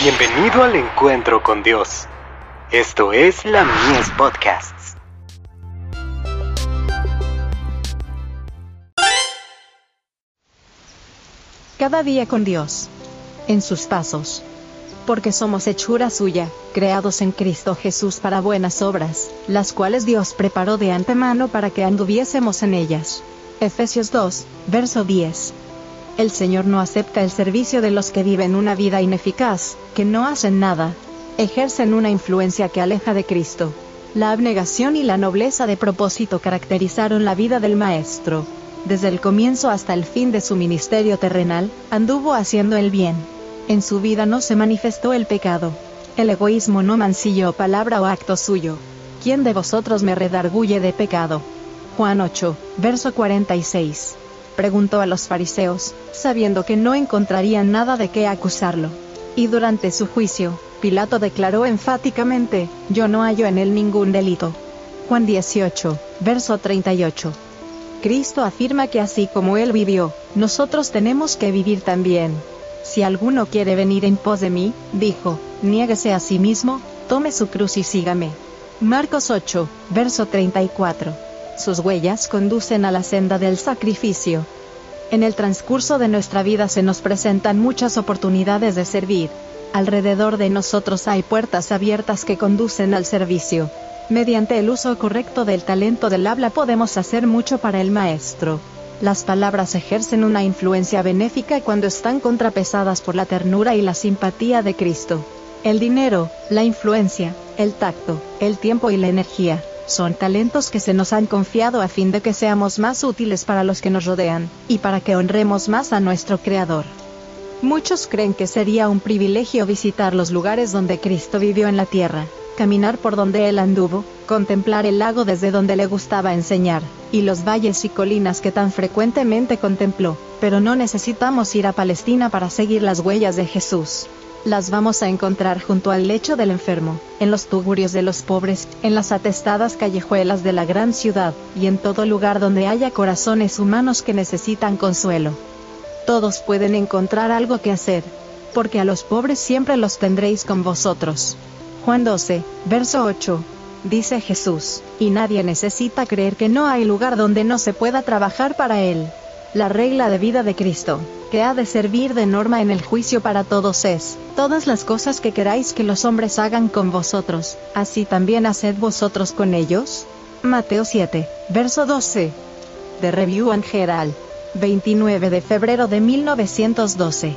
Bienvenido al encuentro con Dios. Esto es la Mies Podcasts. Cada día con Dios. En sus pasos. Porque somos hechura suya, creados en Cristo Jesús para buenas obras, las cuales Dios preparó de antemano para que anduviésemos en ellas. Efesios 2, verso 10. El Señor no acepta el servicio de los que viven una vida ineficaz, que no hacen nada, ejercen una influencia que aleja de Cristo. La abnegación y la nobleza de propósito caracterizaron la vida del Maestro. Desde el comienzo hasta el fin de su ministerio terrenal, anduvo haciendo el bien. En su vida no se manifestó el pecado. El egoísmo no mancilló palabra o acto suyo. ¿Quién de vosotros me redarguye de pecado? Juan 8, verso 46. Preguntó a los fariseos, sabiendo que no encontrarían nada de qué acusarlo. Y durante su juicio, Pilato declaró enfáticamente, yo no hallo en él ningún delito. Juan 18, verso 38. Cristo afirma que así como Él vivió, nosotros tenemos que vivir también. Si alguno quiere venir en pos de mí, dijo, niéguese a sí mismo, tome su cruz y sígame. Marcos 8, verso 34 sus huellas conducen a la senda del sacrificio. En el transcurso de nuestra vida se nos presentan muchas oportunidades de servir. Alrededor de nosotros hay puertas abiertas que conducen al servicio. Mediante el uso correcto del talento del habla podemos hacer mucho para el maestro. Las palabras ejercen una influencia benéfica cuando están contrapesadas por la ternura y la simpatía de Cristo. El dinero, la influencia, el tacto, el tiempo y la energía son talentos que se nos han confiado a fin de que seamos más útiles para los que nos rodean, y para que honremos más a nuestro Creador. Muchos creen que sería un privilegio visitar los lugares donde Cristo vivió en la tierra, caminar por donde Él anduvo, contemplar el lago desde donde le gustaba enseñar, y los valles y colinas que tan frecuentemente contempló, pero no necesitamos ir a Palestina para seguir las huellas de Jesús las vamos a encontrar junto al lecho del enfermo, en los tugurios de los pobres, en las atestadas callejuelas de la gran ciudad, y en todo lugar donde haya corazones humanos que necesitan consuelo. Todos pueden encontrar algo que hacer, porque a los pobres siempre los tendréis con vosotros. Juan 12, verso 8. Dice Jesús, y nadie necesita creer que no hay lugar donde no se pueda trabajar para él. La regla de vida de Cristo, que ha de servir de norma en el juicio para todos es, todas las cosas que queráis que los hombres hagan con vosotros, así también haced vosotros con ellos. Mateo 7, verso 12. The Review and Herald. 29 de febrero de 1912.